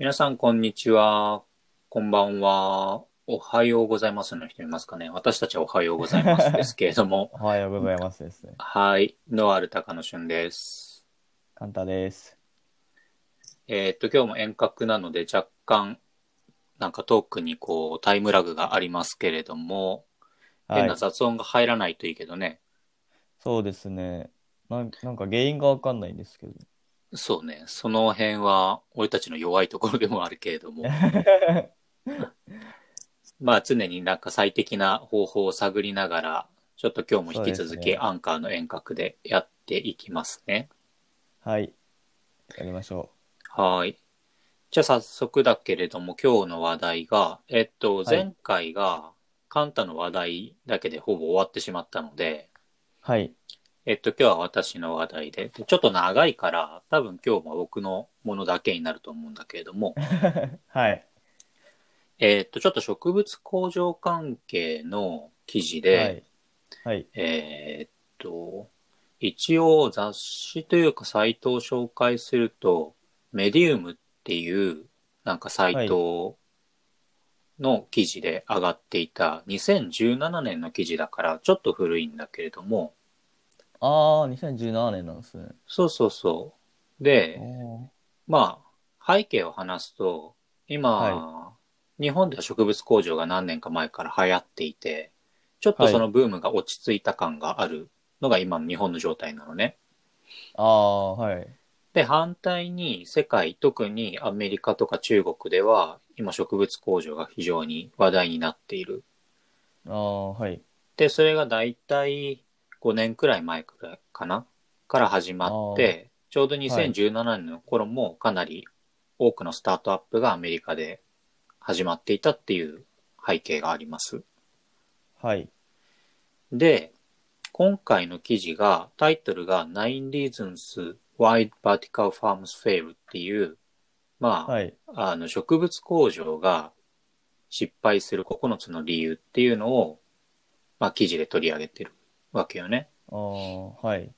皆さん、こんにちは。こんばんは。おはようございますの人いますかね私たちはおはようございますですけれども。おはようございますですね。はい。ノアルタカの旬です。カンタです。えーっと、今日も遠隔なので若干、なんかトークにこう、タイムラグがありますけれども、はい変な。雑音が入らないといいけどね。そうですね。なんなんか原因がわかんないんですけど。そうね。その辺は、俺たちの弱いところでもあるけれども。まあ常になんか最適な方法を探りながら、ちょっと今日も引き続きアンカーの遠隔でやっていきますね。はい。やりましょはい。じゃあ早速だけれども今日の話題が、えっと、い前回がカンタの話題だけでほぼ終わってしまったので、う。はい。えっと、今日は私の話題で、でちょっと長いから、多分今日も僕のものだけになると思うんだけれども、はい。えっと、ちょっと植物工場関係の記事はで、い。はい。えーっと、一応雑誌というかサイトを紹介すると、メディウムっていうなんかサイトの記事で上がっていた2017年の記事だからちょっと古いんだけれども、ああ、2017年なんですね。そうそうそう。で、まあ、背景を話すと、今、は日本では植物工場が何年か前から流行っていて、ちょっとそのブームが落ち着いた感があるのが今の日本の状態なのね。ああ、はい。で、反対に世界、特にアメリカとか中国では、今植物工場が非常に話題になっている。ああ、はい。で、それがだいたい5年くらい前くらいかな？から始まって、ちょうど2017年の頃もかなり多くのスタートアップがアメリカで始まっていたっていう背景があります。はい。で、今回の記事が、タイトルが Nine Reasons Why Vertical Farms Fail っていう、まあ、はい。あの植物工場が失敗する9つの理由っていうのを、まあ記事で取り上げてるわけよね。ああ、はい。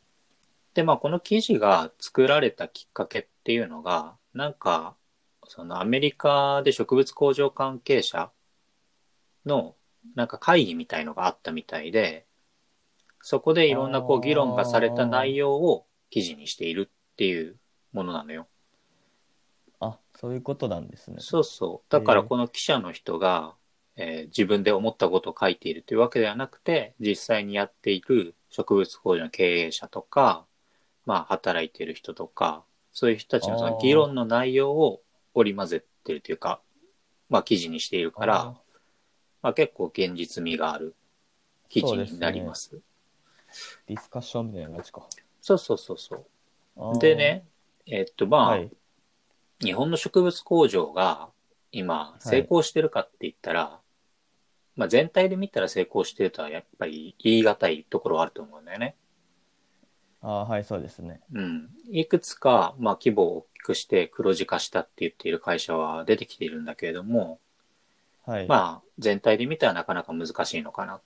で、まあこの記事が作られたきっかけっていうのが、なんか、そのアメリカで植物工場関係者のなんか会議みたいのがあったみたいで、そこでいろんなこう議論がされた内容を記事にしているっていうものなのよ。あ、そういうことなんですね。そうそう。だからこの記者の人が、えー自分で思ったことを書いているというわけではなくて、実際にやっている植物工場の経営者とか、まあ働いている人とか、そういう人たちのその議論の内容を織り交ぜてるというか、まあ記事にしているからあ、まあ結構現実味がある記事になります。ーディスカッションみたいな感じか。そうそうそうそう。で。ね、えっとまあ、はい。日本の植物工場が今成功してるかって言ったら、まあ全体で見たら成功してるとはやっぱり言い難いところはあると思うんだよね。ああ、はい、そうですね。うん。いくつか、まあ規模を大きくして黒字化したって言っている会社は出てきているんだけれども、はい。まあ全体で見たらなかなか難しいのかなっ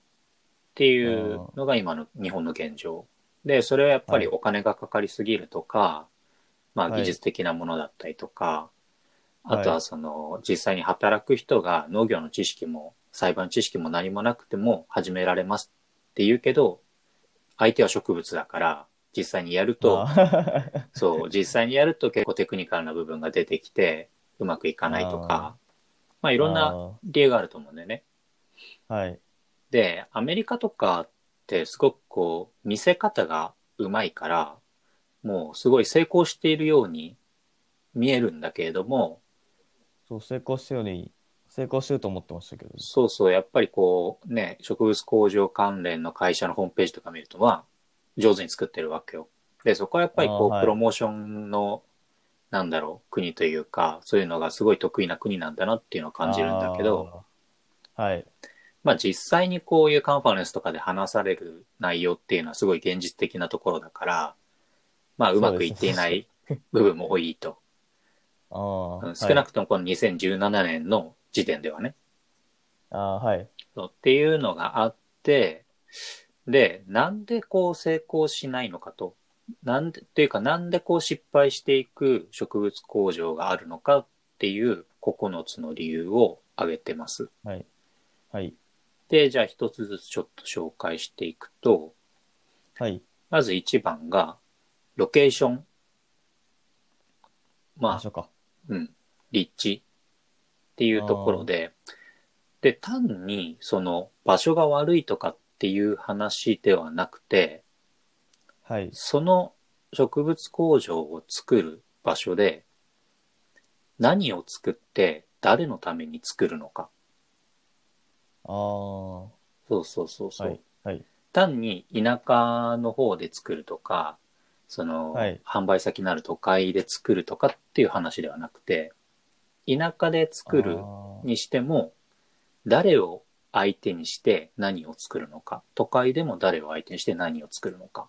ていうのが今の日本の現状。で、それはやっぱりお金がかかりすぎるとか、まあはい技術的なものだったりとか、はいあとはその実際に働く人が農業の知識も裁判知識も何もなくても始められますって言うけど、相手は植物だから実際にやると、そう、実際にやると結構テクニカルな部分が出てきてうまくいかないとか、まあいろんな理由があると思うんだよね。はい。で、アメリカとかってすごくこう、見せ方がうまいから、もうすごい成功しているように見えるんだけれども、そう、成功したように、成功してると思ってましたけど。そうそう、やっぱりこう、ね、植物工場関連の会社のホームページとか見ると、まあ、上手に作ってるわけよ。で、そこはやっぱりこう、はいプロモーションの、なんだろう、国というか、そういうのがすごい得意な国なんだなっていうのを感じるんだけど。はい。まあ実際にこういうカンファレンスとかで話される内容っていうのはすごい現実的なところだから、まあうまくいっていない部分も多いと。あ少なくともこの2017年の時点ではね。ああ、はい。そうっていうのがあって、で、なんでこう成功しないのかと。なんで、っていうかなんでこう失敗していく植物工場があるのかっっていう9つの理由を挙げてます。はい。はい。で、じゃあ一つずつちょっと紹介していくと、はい。まず1番が、ロケーション。まあ。うん、立地っていうところで、で、単にその場所が悪いとかっていう話ではなくて、はい。その植物工場を作る場所で、何を作って誰のために作るのか。ああ。そうそうそうそう。はい。はい。単に田舎の方で作るとか、その、はい販売先のある都会で作るとかっていう話ではなくて、田舎で作るにしても、誰を相手にして何を作るのか、都会でも誰を相手にして何を作るのか。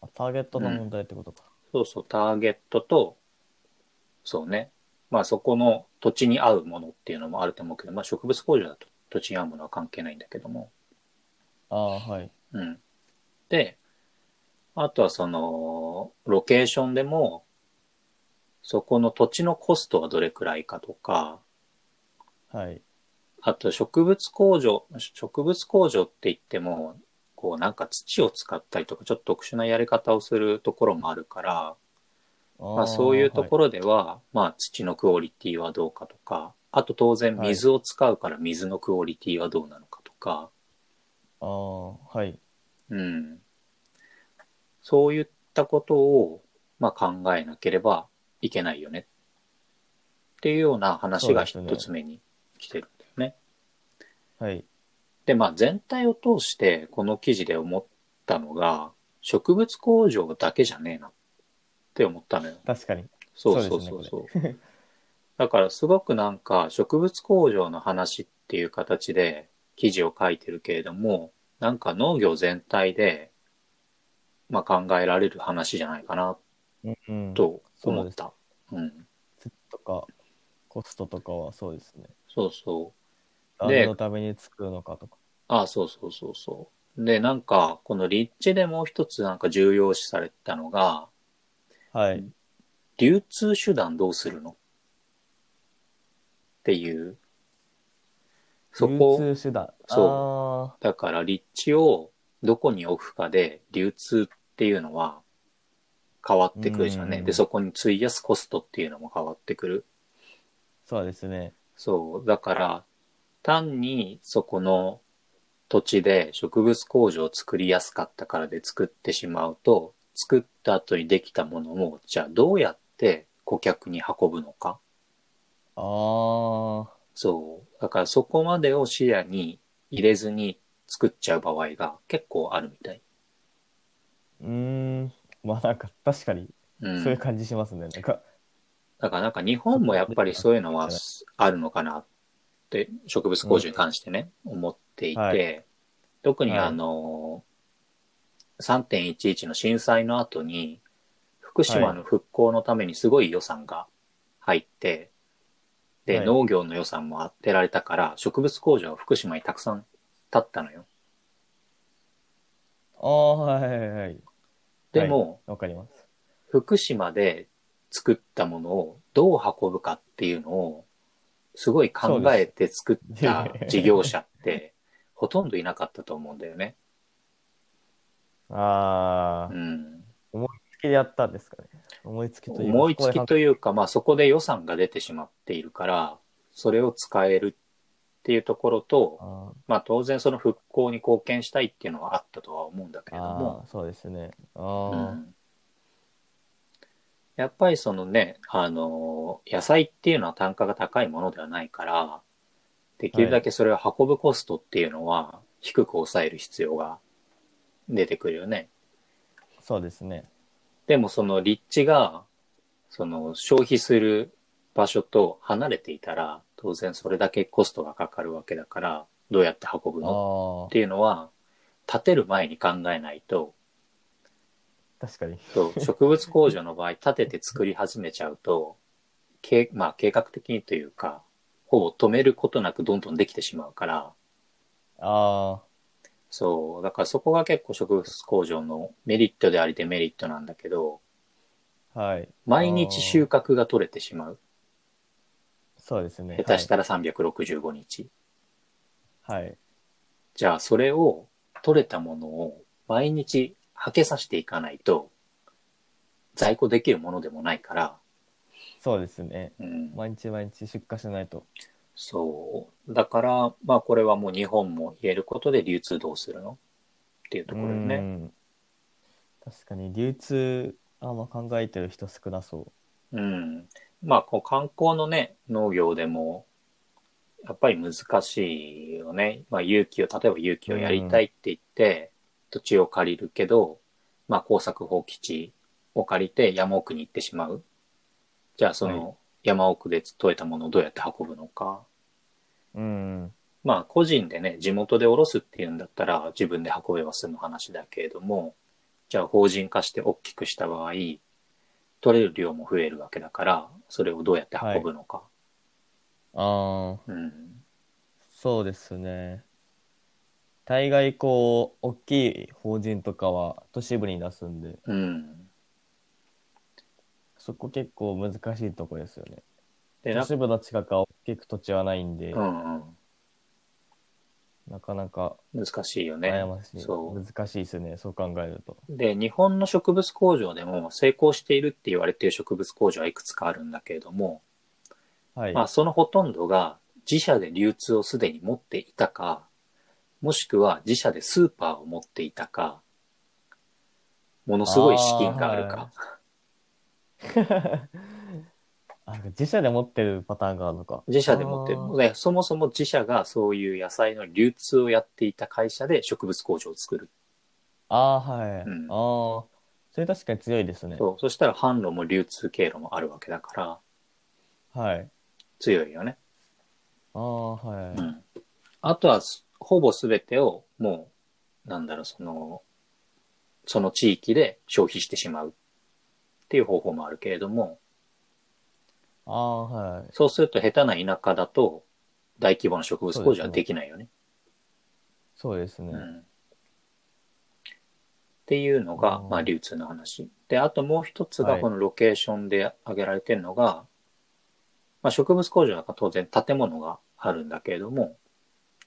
あターゲットの問題ってことか。そうそう、ターゲットと、そうね。まあそこの土地に合うものっていうのもあると思うけど、まあ植物工場だと土地に合うものは関係ないんだけども。ああ、はい。うん。で、あとはその、ロケーションでも、そこの土地のコストはどれくらいかとか、はい。あと植物工場、植物工場って言っても、こうなんか土を使ったりとか、ちょっと特殊なやり方をするところもあるから、まあそういうところ。ろでは、まあ土のクオリティはどうかとか、あと当然水を使うから水のクオリティはどうなのかとか、ああ、はい。うん。そういったことを、まあ考えなければいけないよね。っていうような話が一つ目に来てるんだよね。はい。で、まあ全体を通してこの記事で思ったのが、植物工場だけじゃねえなって思ったのよ。確かに。そうそうそうそう。だからすごくなんか植物工場の話っていう形で記事を書いてるけれども、なんか農業全体で、まあ考えられる話じゃないかな。と思った。うん。土とか、コストとかはそうですね。そうそう。で何のために作るのかとか。ああ、そうそうそうそう。で、なんか、この立地でもう一つなんか重要視されてたのが、はい。流通手段どうするの？っていう。そこ、流通手段。そだから立地をどこに置くかで流通っていうのは変わってくるじゃんね。うんで、そこに費やすコストっていうのも変わってくる。そうですね。そう。だから、単にそこの土地で植物工場を作りやすかったからで作ってしまうと、作った後にできたものを、じゃあどうやって顧客に運ぶのか？ああ、そう。だからそこまでを視野に入れずに作っちゃう場合が結構あるみたい。うーん。まあなんか確かにうん。そういう感じしますね。なんか、だからなんか日本もやっぱりそういうのはあるのかなって植物工場に関してね、思っていて、はい特にはいあの、3.11の震災の後に福島の復興のためにすごい予算が入って、で、はい農業の予算も当てられたから植物工場が福島にたくさん建ったのよ。ああ、はいはいはい。でも、わかります。福島で作ったものをどう運ぶかっていうのをすごい考えて作った事業者ってほとんどいなかったと思うんだよね。ああ、うん。思いつきでやったんですかね。思いつきというか思いつきというか、まあそこで予算が出てしまっているから、それを使えるっていうところと、あまあ当然その復興に貢献したいっていうのはあったとは思うんだけーれどもそうですね。あうあ、んやっぱりそのね、あの、野菜っていうのは単価が高いものではないから、できるだけそれを運ぶコストっていうのは低く抑える必要が出てくるよね。そうですね。でもその立地が、その消費する場所と離れていたら、当然それだけコストがかかるわけだから、どうやって運ぶの？あっていうのは、建てる前に考えないと、あ、確かに。そう。植物工場の場合、建てて作り始めちゃうと、計まあ、計画的にというか、ほぼ止めることなくどんどんできてしまうから、あそう、だからそこが結構植物工場のメリットでありデメリットなんだけど、あ、はい。毎日収穫が取れてしまう。そうですね。下手したら365日。はい。はい。じゃあ、それを、取れたものを毎日はけさせていかないと、在庫できるものでもないから、そうですね。うん、毎日毎日出荷しないと。そう。だから、まあこれはもう日本も言えることで流通どうするの？っていうところよね。うん確かに流通あんま考えてる人少なそうん。まあこう観光のね、農業でも、やっぱり難しいよね。まあ勇気を、例えば勇気をやりたいって言って、土地を借りるけど、まあ工作放棄地を借りて山奥に行ってしまう。じゃあそはいの山奥で取れたものをどうやって運ぶのか。う。うん。まあ個人でね、地元で下ろすっていうんだったら自分で運べば済む話だけれども、じゃあ法人化して大きくした場合、取れる量も増えるわけだから、それをどうやって運ぶのか。ああ、うん。そうですね。大概こう、大きい法人とかは都市部に出すんで、うん。そこ結構難しいとこですよね。で、な都市部の近くは大きく土地はないんで、うんうん。なかなか難しいよね。悩ましい。そう難しいですね、そう考えると。で、日本の植物工場でも成功しているって言われている植物工場はいくつかあるんだけれども、はい。まあそのほとんどが自社で流通をすでに持っていたか、もしくは自社でスーパーを持っていたか、ものすごい資金があるか。あ自社で持ってるパターンがあるのか。自社で持ってる。でそもそも自社がそういう野菜の流通をやっていた会社で植物工場を作る。あー、はい。うんああ、それ確かに強いですね。そう。そしたら販路も流通経路もあるわけだから、はい。強いよね。ああ、はい。うん。あとはす、ほぼ全てをもう、なんだろう、その、その地域で消費してしまうっていう方法もあるけれども、ああ、はい。そうすると下手な田舎だと大規模な植物工場はできないよね。そうですね。うん。っていうのがう、んまあ流通の話。で、あともう一つがはいこのロケーションで挙げられてるのが、まあ植物工場は当然建物があるんだけれども、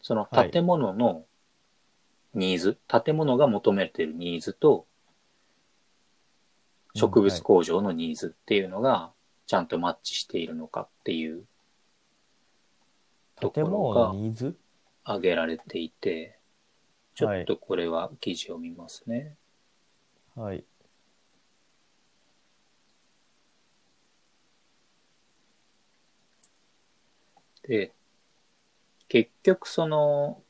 その建物のニーズ、建物が求めているニーズと、植物工場のニーズっていうのが、ちゃんとマッチしているのかっていうとこ建ろ物が挙げられていて、ちょっとこれは記事を見ますね。はい。で、結局その、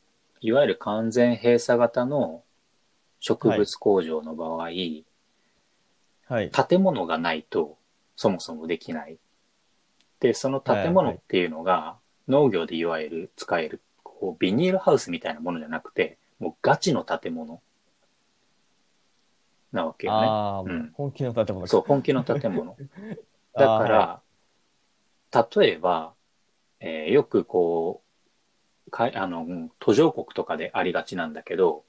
いわゆる完全閉鎖型の植物工場の場合、はい。建物がないとそもそもできない。で、その建物っていうのが農業でいわゆる使える、こうビニールハウスみたいなものじゃなくて、もうガチの建物なわけよね。ああ、うん本気の建物かそう、本気の建物。あ だーから、例えば、えーよくこう、かいあの、うん途上国とかでありがちなんだけど、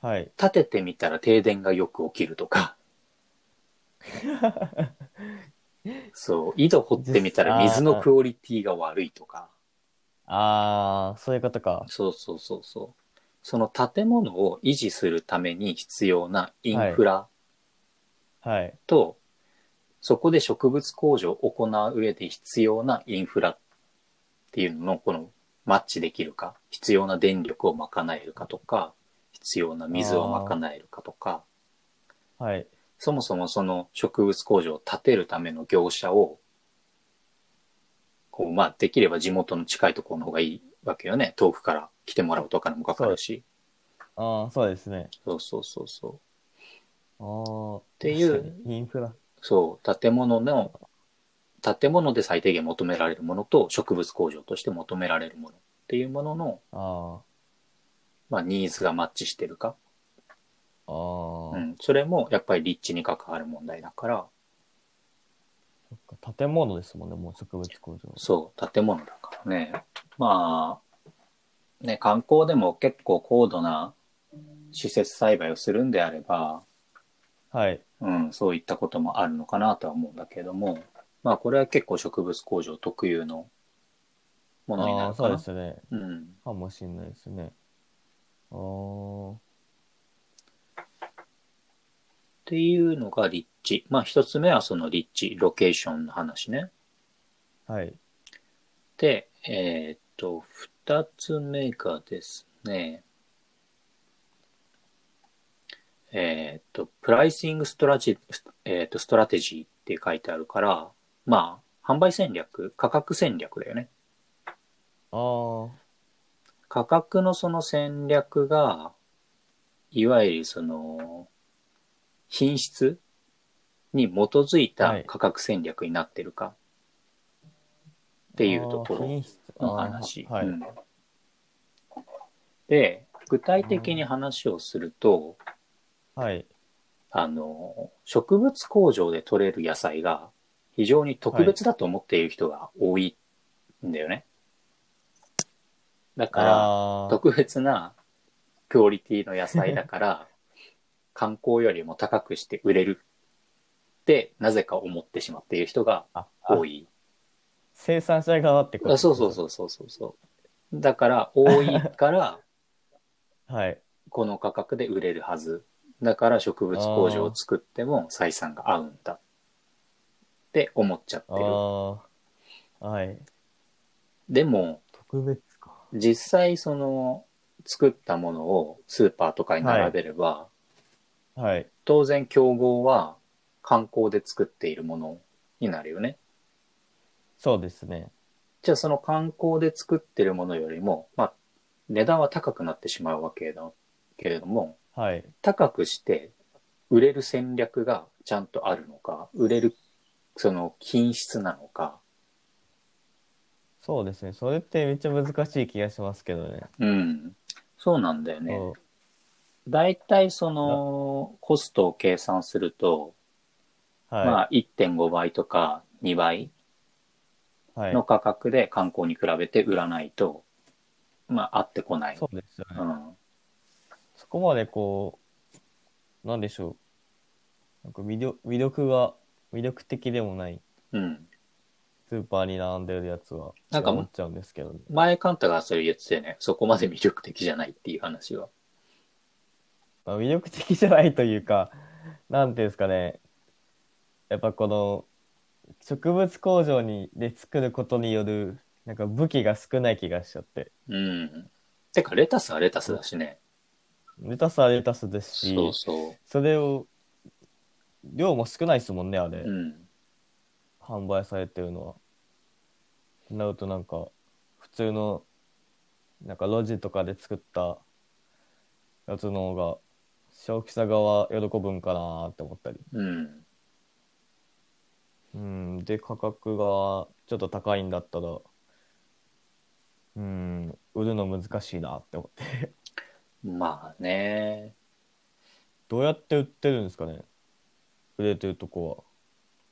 はい。建ててみたら停電がよく起きるとか、そう、井戸掘ってみたら水のクオリティが悪いとか、ああ、そういうことか。そうそうそうそう。その建物を維持するために必要なインフラはい。と、そこで植物工場を行う上で必要なインフラっていうののこのマッチできるか、必要な電力を賄えるかとか、必要な水を賄えるかとか、はい。そもそもその植物工場を建てるための業者を、こう、まあ、できれば地元の近いところの方がいいわけよね。遠くから来てもらうとお金もかかるし。ああ、そうですね。そうそうそうそう。ああ。っていうインフラ。そう、建物の、建物で最低限求められるものと植物工場として求められるものっていうものの、あまあ、ニーズがマッチしてるか。あ。ああ、うん。それもやっぱり立地に関わる問題だから、そっか。建物ですもんね、もう植物工場。そう、建物だからね。まあ、ね、観光でも結構高度な施設栽培をするんであれば、はい。うん、そういったこともあるのかなとは思うんだけれども、まあこれは結構植物工場特有のものになるかな。ですね。うん。かもしれないですね。ああ、っていうのが立地。まあ一つ目はその立地、ロケーションの話ね。はい。で、えーっと、二つ目がですね、えーっと、プライシングストラジ、えーっと、ストラテジーって書いてあるから、まあ、販売戦略、価格戦略だよね。ああ、価格のその戦略が、いわゆるその、品質に基づいた価格戦略になってるかっていうところの話。あーはい。うんで、具体的に話をすると、はい。あの、植物工場で採れる野菜が非常に特別だと思っている人が多いんだよね。だから、特別なクオリティの野菜だから、観光よりも高くして売れるって、なぜか思ってしまっている人が多い。生産者側ってことあそうそうそうそうそうそう。だから、多いから、う。はい。この価格で売れるはず。だから植物工場を作っても採算が合うんだ。って思っちゃってある。あ、はい。でも、特別か。実際その作ったものをスーパーとかに並べれば、はい。当然競合は観光で作っているものになるよね。そうですね。じゃあその観光で作ってるものよりも、まあ、値段は高くなってしまうわけだけれども、はい。高くして売れる戦略がちゃんとあるのか、売れるその品質なのか、そうですね。それってめっちゃ難しい気がしますけどね。うん。そうなんだよね。大体そのコストを計算すると、はい。まあ1.5倍とか2倍はいの。価格で観光に比べて売らないと、まあ合ってこない。そうですよね。うん。そこまでこう、なんでしょう。なんか魅力魅力が、魅力的でもないうん。スーパーに並んでるやつは、なんか思っちゃうんですけどね。前カンタがそれ言ってたよね。そこまで魅力的じゃないっていう話は。まあ、魅力的じゃないというか、なんていうんですかね。やっぱこの、植物工場にで作ることによる、なんか武器が少ない気がしちゃって。うん。てか、レタスはレタスだしね。レタスはレタスですし、そうそそれを、量も少ないですもんね、あれ。う。うん。販売されてるのは。なるとなんか、普通の、なんか路地とかで作ったやつの方が、消費者側喜ぶんかなって思ったり。うん。うん、で、価格がちょっと高いんだったら、うん、売るの難しいなって思って。まあね。どうやって売ってるんですかね？売れてるとこ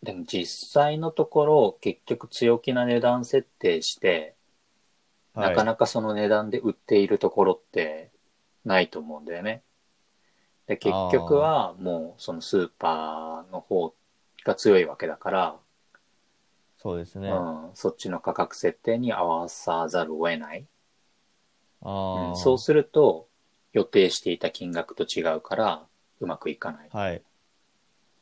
でも実際のところ、結局強気な値段設定して、は。はい、なかなかその値段で売っているところってないと思うんだよね。で、結局はもうそのスーパーの方が強いわけだから、そうですね。うん、そっちの価格設定に合わさざるを得ない。ああ、うんそうすると、予定していた金額と違うから、うまくいかない。はい。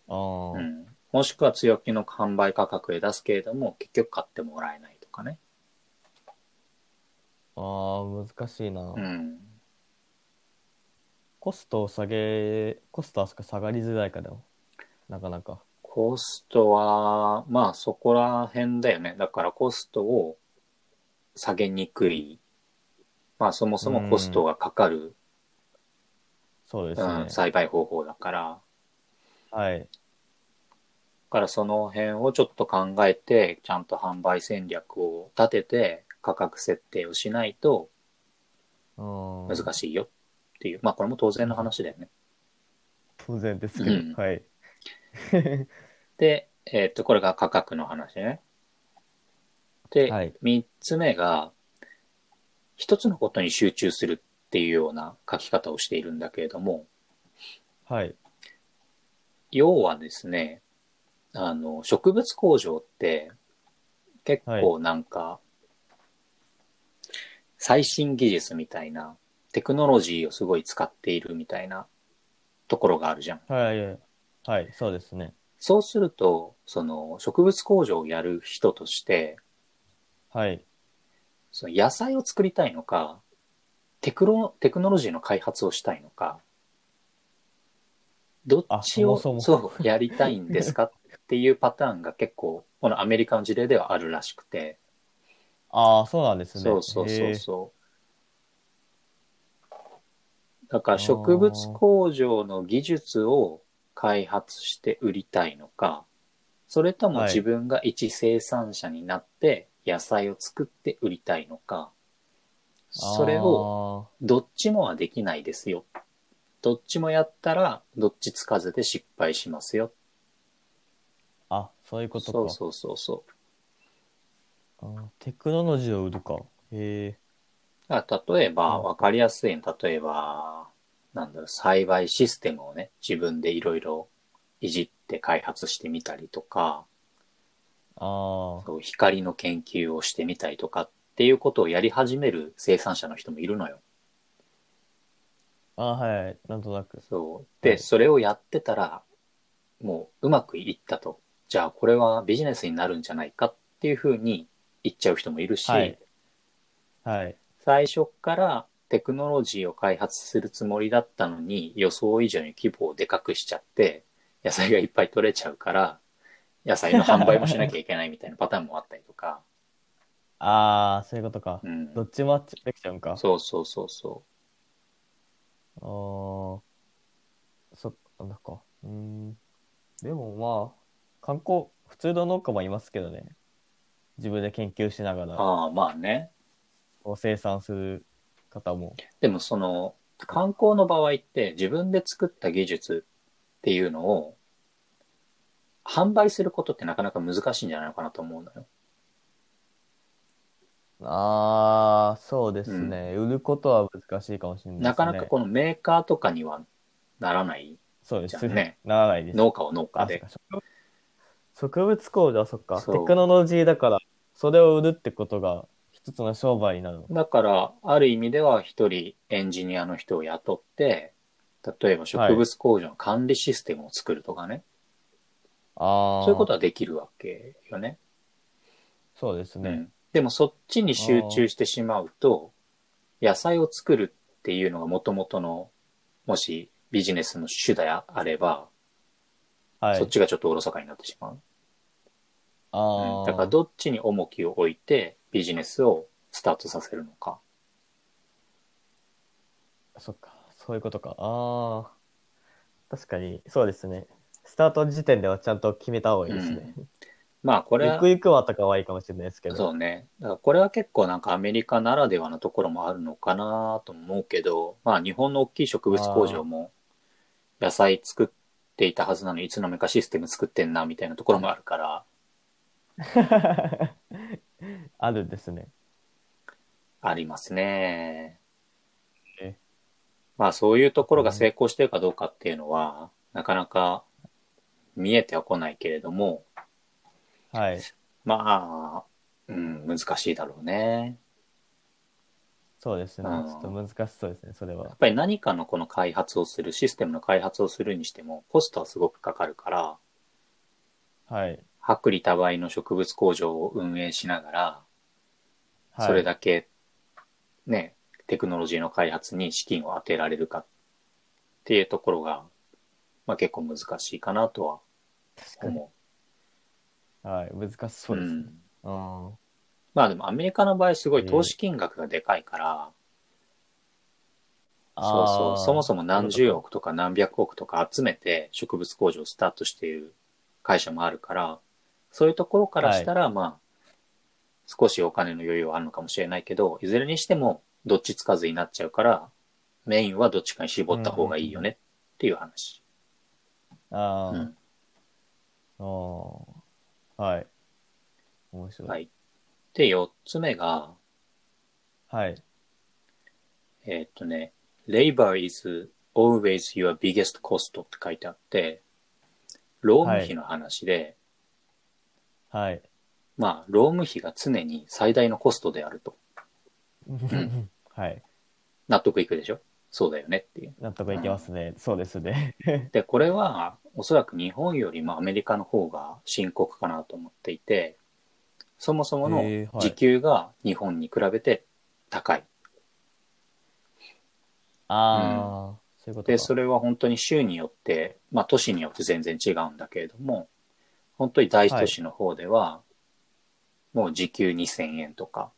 ああ、うん、もしくは強気の販売価格で出すけれども、結局買ってもらえないとかね。ああ、難しいな。うん。コストを下げ、コストは下がりづらいかでも。なかなか。コストは、まあそこら辺だよね。だからコストを下げにくい。まあそもそもコストがかかる、うんそうですね。栽培方法だから。はい。だからその辺をちょっと考えて、ちゃんと販売戦略を立てて価格設定をしないと難難しいよっていう。まあこれも当然の話だよね。当然ですけど、うんはい。で、えっと、これが価格の話ね。で、はい三つ目が、一つのことに集中するっていうような書き方をしているんだけれども、はい。要はですね、あの、植物工場って、結構なんか、最新技術みたいな、テクノロジーをすごい使っているみたいなところがあるじゃん。はい。はい、そうですね。そうすると、その植物工場をやる人として、はい。その野菜を作りたいのか、テクロ、テクノロジーの開発をしたいのか、どっちをあそもそうやりたいんですかっていうパターンが結構、このアメリカの事例ではあるらしくて、ああ、そうなんですね。そうそうそうへそう。だから植物工場の技術を開発して売りたいのか、それともはい自分が一生産者になって野菜を作って売りたいのか、ーそれを、どっちもはできないですよ。どっちもやったらどっちつかずで失敗しますよ。あそういうことか。そうそうそうそう。あーテクノロジーを売るか。へえ。だから例えば、うんわかりやすいの、例えば、なんだろう、栽培システムをね、自分でいろいろいじって開発してみたりとか、ああ、そう光の研究をしてみたりとかっていうことをやり始める生産者の人もいるのよ。あーはい。なんとなく。そう。はで、いそれをやってたら、もううまくいったと。じゃあこれはビジネスになるんじゃないかっていうふうに言っちゃう人もいるし、はいはい。最初からテクノロジーを開発するつもりだったのに予想以上に規模をでかくしちゃって野菜がいっぱい取れちゃうから野菜の販売もしなきゃいけないみたいなパターンもあったりとか、ああ、そういうことか。うん、どっちもできちゃうんか。そうそうそうそああ、そっか、なんか。うーん。でもまあ、観光、普通の農家もいますけどね。自分で研究しながうら、ああまあねこう生産する方も。でもその観光の場合って自分で作った技術っていうのを販売することってなかなか難しいんじゃないのかなと思うのよ。ああ、そうですね。売ることは難しいかもしれないですね。なかなかこのメーカーとかにはならない？そうですね。ならないです。農家は農家で。植物工場、そっか。テクノロジーだから、それを売るってことが一つの商売にな。だから、ある意味では一人エンジニアの人を雇って、例えば植物工場の管理システムを作るとかね。ああ、そういうことはできるわけよね。そうですね。うん。でもそっちに集中してしまうと、野菜を作るっていうのが元々の、もしビジネスの主であれば、はい。そっちがちょっとおろそかになってしまう。ああ、うんだからどっちに重きを置いてビジネスをスタートさせるのか。そっか、そういうことか。ああ、確かに、そうですね。スタート時点ではちゃんと決めた方がいいですね。まあこれはゆく、ゆくはとかはいいかもしれないですけど。そうね。だからこれは結構なんかアメリカならではのところもあるのかなと思うけど、まあ日本の大きい植物工場も野菜作っていたはずなのにいつの間にかシステム作ってんなみたいなところもあるから、あるんですね。ありますねえ。まあそういうところが成功してるかどうかっていうのは、なかなか見えてはこないけれども、はい。まあ、うん、難しいだろうね。そうですね。うんちょっと難しそうですね、それはやっ。ぱり何かのこの開発をする、システムの開発をするにしても、コストはすごくかかるから、はい。薄利多売の植物工場を運営しながら、はい、それだけ、ね、テクノロジーの開発に資金を当てられるかっていうところが、まあ結構難しいかなとは確かに。思はい。難しう。そうですね。んうん。まあでもアメリカの場合すごい投資金額がでかいから、そうそう、そもそも何十億とか何百億とか集めて植物工場をスタートしている会社もあるから、そういうところからしたら、まあ、少しお金の余裕はあるのかもしれないけど、いずれにしてもどっちつかずになっちゃうから、メインはどっちかに絞った方がいいよねっていう話。あーうん。あー。はい。面白い。はい。で、四つ目が、はい。えーっとね、labor is always your biggest cost って書いてあって、労務費の話で、はい。まあ、労務費が常に最大のコストであると。はい。納得いくでしょ？そうだよねっていう。納得いきますね。そうですね。で、これはおそらく日本よりもアメリカの方が深刻かなと思っていて、そもそものへーはい時給が日本に比べて高い。ああ、そういうことか。で、それは本当に州によって、まあ都市によって全然違うんだけれども、本当に大都市の方では、もう時給2000円とか、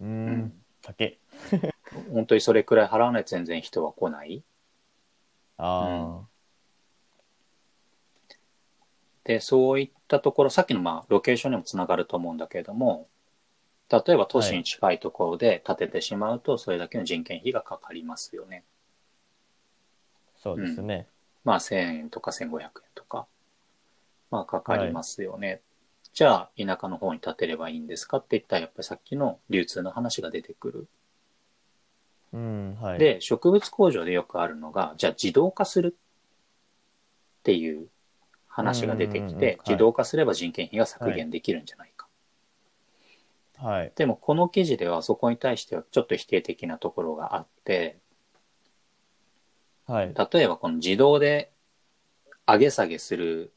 うーん。酒。本当にそれくらい払わないと全然人は来ない。あで、そういったところ、さっきのまあロケーションにもつながると思うんだけれども、例えば都市に近いところで建ててしまうと、それだけの人件費がかかりますよね。あ、そうですね。まあ1000円とか1500円とか、まあかかりますよね。じゃあ田舎の方に建てればいいんですかって言ったらやっぱりさっきの流通の話が出てくる。うん、はい。で、植物工場でよくあるのが、じゃあ自動化するっていう話が出てきて自動化すれば人件費が削減できるんじゃないか。はい。でもこの記事ではそこに対してはちょっと否定的なところがあって、はい。例えばこの自動で上げ下げする、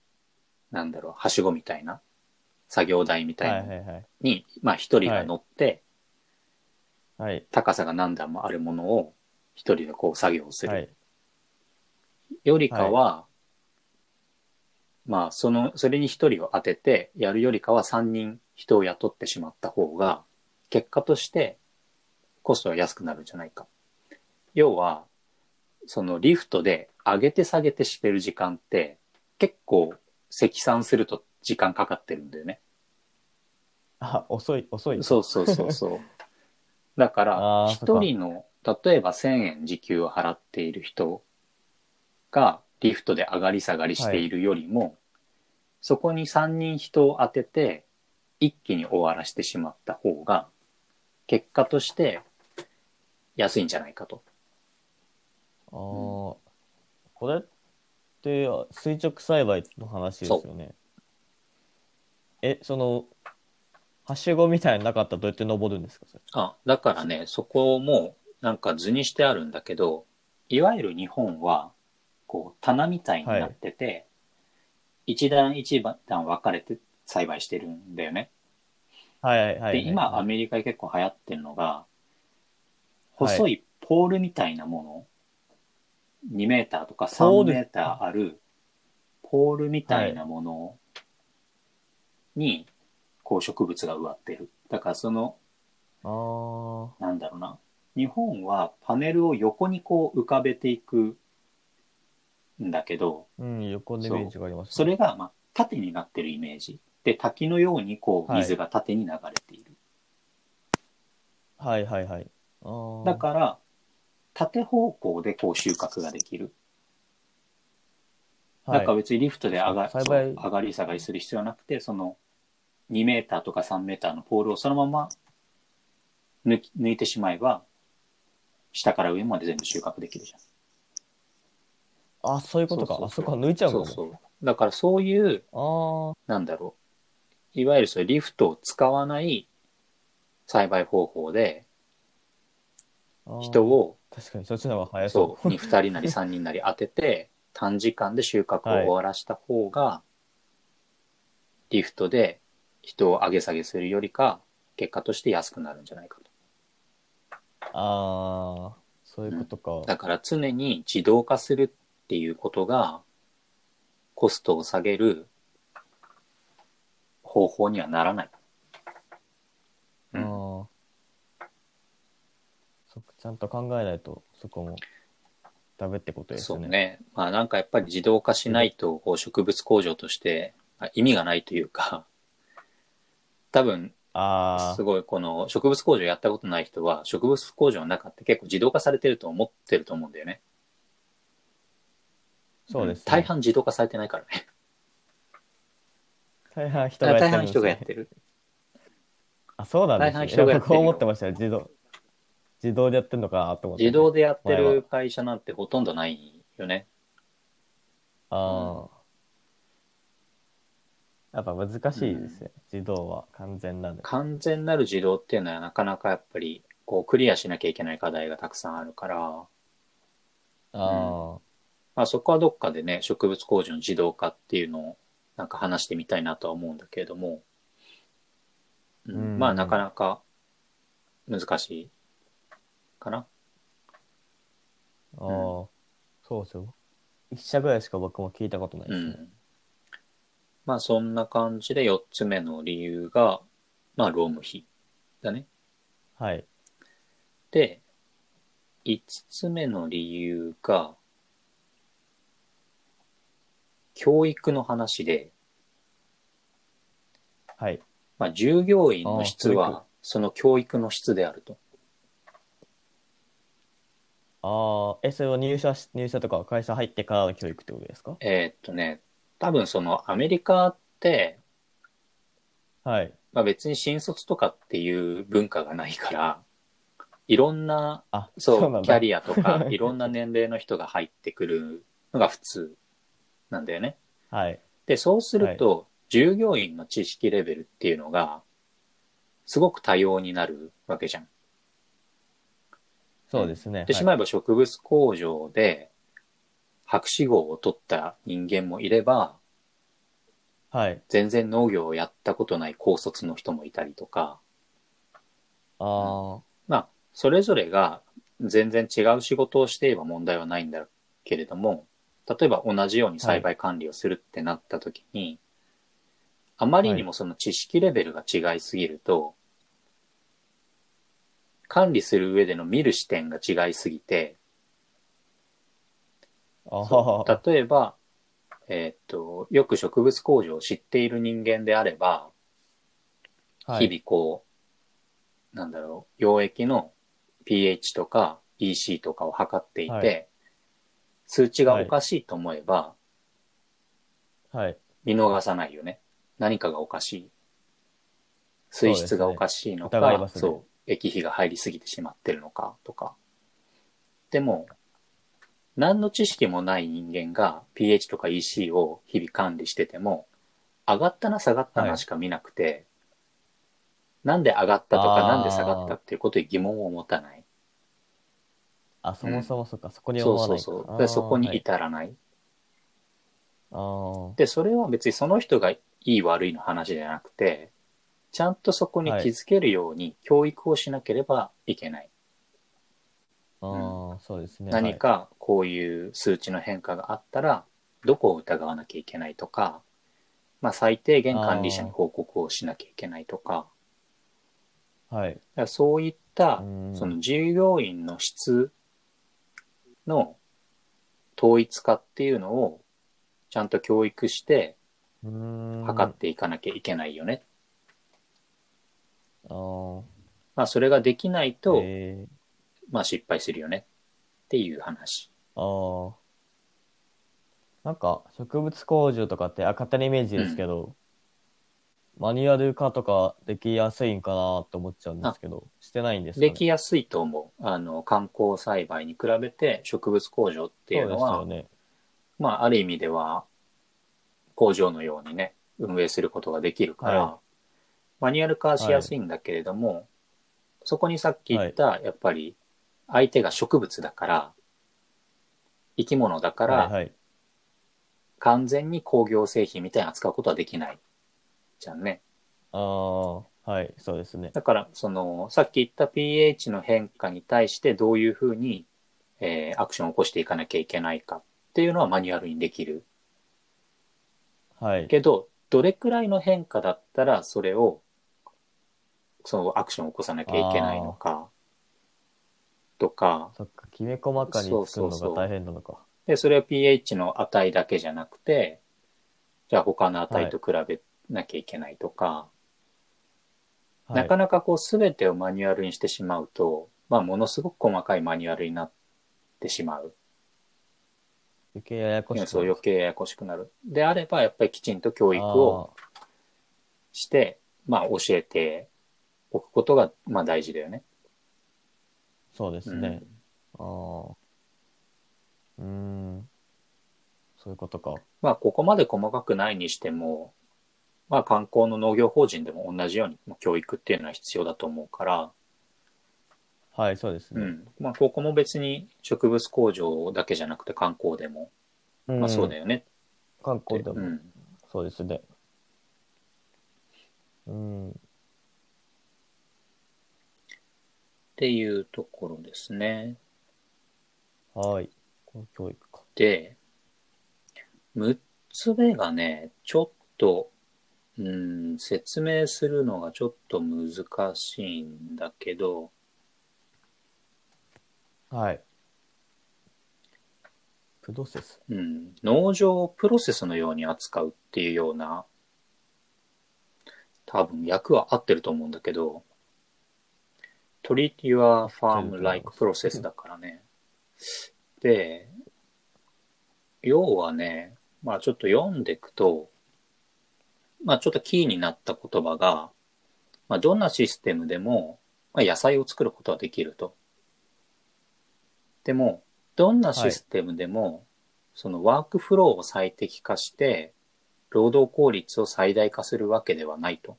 なんだろう、はしごみたいな、作業台みたいはないのはいはい。に、まあ一人が乗って、はい。高さが何段もあるものを一人でこう作業するはい。よりかは、まあその、それに一人を当ててやるよりかは三人人を雇ってしまった方が、結果としてコストが安くなるんじゃないか。要は、そのリフトで上げて下げてしてる時間って結構積算すると時間かかってるんだよね。あ、遅い、遅い。そうそうそうそう。だから一人の、例えば1000円時給を払っている人がリフトで上がり下がりしているよりも、そこに3人人を当てて一気に終わらせてしまった方が、結果として安いんじゃないかと。ああ、これって垂直栽培の話ですよね。え、その、はしごみたいなのなかったらどうやって登るんですか？それあ、だからね、そこもなんか図にしてあるんだけど、いわゆる日本は、こう、棚みたいになってて、一段一段分かれて栽培してるんだよね。はいはいはい。で、今アメリカで結構流行ってるのが、細いポールみたいなもの、2メーターとか3ポールメーターあるポールみたいなものに、こう植物が植わってる。だからその、なんだろうな。日本はパネルを横にこう浮かべていくんだけど、うん、横のイメージがあります、ね。それがまあ縦になってるイメージ。で、滝のようにこうはい水が縦に流れている。はいはいはい。あーだから、縦方向でこう収穫ができる。はいだから別にリフトで上が,、上がり下がりする必要なくて、その2メーターとか3メーターのポールをそのまま抜き抜いてしまえば、下から上まで全部収穫できるじゃん。あ、そういうことか。そうそうそうあそこは抜いちゃうのかも。そうそう。だからそういう、ああ、なんだろう。いわゆるそういうリフトを使わない栽培方法で人を確かにそっちの方が早そそう、に2人なり 3人なり当てて、短時間で収穫を終わらした方が、リフトで人を上げ下げするよりか、結果として安くなるんじゃないかと。う。ああ、そういうことか。だから常に自動化するっていうことが、コストを下げる方法にはならない。うんああ。そっか、ちゃんと考えないと、そこもダメってことですね。そうね。まあなんかやっぱり自動化しないと、こう植物工場としてまあ意味がないというか、多分、あすごいこの植物工場やったことない人は、植物工場の中って結構自動化されてると思ってると思うんだよね。あ、そうです、ね大半自動化されてないからね。大半人がやってる大半人がやってる。あ、そうなんです大半ね。人がやってる よ僕思ってましたよ。自動。自動でやってんのかなと思って。自動でやってる会社なんてほとんどないよね。あやっぱ難しいですね。自動は。完全なる。完全なる自動っていうのはなかなかやっぱり、こうクリアしなきゃいけない課題がたくさんあるから、あまあそこはどっかでね、植物工場の自動化っていうのをなんか話してみたいなとは思うんだけれども、うん。うん。まあなかなか難しいかな。あ、ああ、そうですよ。一社ぐらいしか僕も聞いたことないでうすね。ん。まあそんな感じで4つ目の理由が、まあ労務費だね。はい。で、5つ目の理由が、教育の話で、はい。まあ、従業員の質は、その教育の質であると。ああ、え、それは入社し、入社とか会社入ってからの教育ってことですか？えーっとね、多分そのアメリカって、はい。まあ、別に新卒とかっていう文化がないから、いろんな、あ、そう、なんだキャリアとか、いろんな年齢の人が入ってくるのが普通なんだよね。はい。で、そうすると、従業員の知識レベルっていうのが、すごく多様になるわけじゃん。そうですね。言ってしまえば植物工場で、博士号を取った人間もいれば、はい。はい。全然農業をやったことない高卒の人もいたりとか、あまあ、それぞれが全然違う仕事をしていれば問題はないんだけれども、例えば同じように栽培管理をするってなった時に、あまりにもその知識レベルが違いすぎると、管理する上での見る視点が違いすぎて。例えば、えーっと、よく植物工場を知っている人間であれば、はい。日々こう、なんだろう、溶液の pH とか EC とかを測っていて、はい数値がおかしいと思えば、はい。見逃さないよね。何かがおかしい。水質がおかしいのか、そうねそう、液肥が入りすぎてしまってるのかとか。でも、何の知識もない人間が pH とか EC を日々管理してても、上がったな下がったはないしか見なくて、なんで上がったとかなんで下がったっていうことに疑問を持たない。あ、そもそもそっか、そこにそう思わないかそうそう。でそこにはい至らない。あーで、それは別にその人がいい悪いの話じゃなくて、ちゃんとそこに気づけるように教育をしなければいけない。あー、そうですね。何かこういう数値の変化があったら、どこを疑わなきゃいけないとか、まあ最低限管理者に報告をしなきゃいけないとか、はい。はい。だからそういったうんその従業員の質の統一化っていうのをちゃんと教育して。測っていかなきゃいけないよね。まあそれができないと、えまあ失敗するよねっていう話。ー、ああ。なんか、植物工場とかって、あ、勝手なイメージですけど、マニュアル化とかできやすいんかなって思っちゃうんですけど、してないんですかね？できやすいと思う。あの、観光栽培に比べて植物工場っていうのは、そうですよね。まあある意味では工場のようにね、運営することができるから、はマニュアル化はしやすいんだけれども、そこにさっき言った、やっぱり相手が植物だから、生き物だから、はいはい。完全に工業製品みたいに扱うことはできない。じゃんね。ああ、はい、そうですね。だから、その、さっき言った pH の変化に対してどういうふうに、えーアクションを起こしていかなきゃいけないかっていうのはマニュアルにできる。はい。けど、どれくらいの変化だったらそれを、そのアクションを起こさなきゃいけないのか、とか、そっか、きめ細かに作るそうそうそうのが大変なのか。で、それは pH の値だけじゃなくて、じゃあ他の値と比べなきゃいけないとか、はい、なかなかこう全てをマニュアルにしてしまうと、まあものすごく細かいマニュアルになってしまう。余計ややこしくなる。そう余計ややこしくなる。であれば、やっぱりきちんと教育をして、まあ教えておくことが、まあ大事だよね。そうですね。ああ。うーん。そういうことか。まあここまで細かくないにしても、まあ観光の農業法人でも同じようにまあ教育っていうのは必要だと思うから、はい、そうですね。うん。まあここも別に植物工場だけじゃなくて観光でも、うんまあそうだよね。観光でも、うん。そうですね。うん。っていうところですね。はい。公教育か。で、6つ目がね、ちょっと、うん、説明するのがちょっと難しいんだけど、はい。プロセス。うん、農場をプロセスのように扱うっていうような、多分訳は合ってると思うんだけど、treat your farm like process だからね。で、要はね、まあちょっと読んでいくと、まあちょっとキーになった言葉が、まあどんなシステムでも、まあ、野菜を作ることはできると。でも、どんなシステムでも、そのワークフローを最適化して、労働効率を最大化するわけではないと。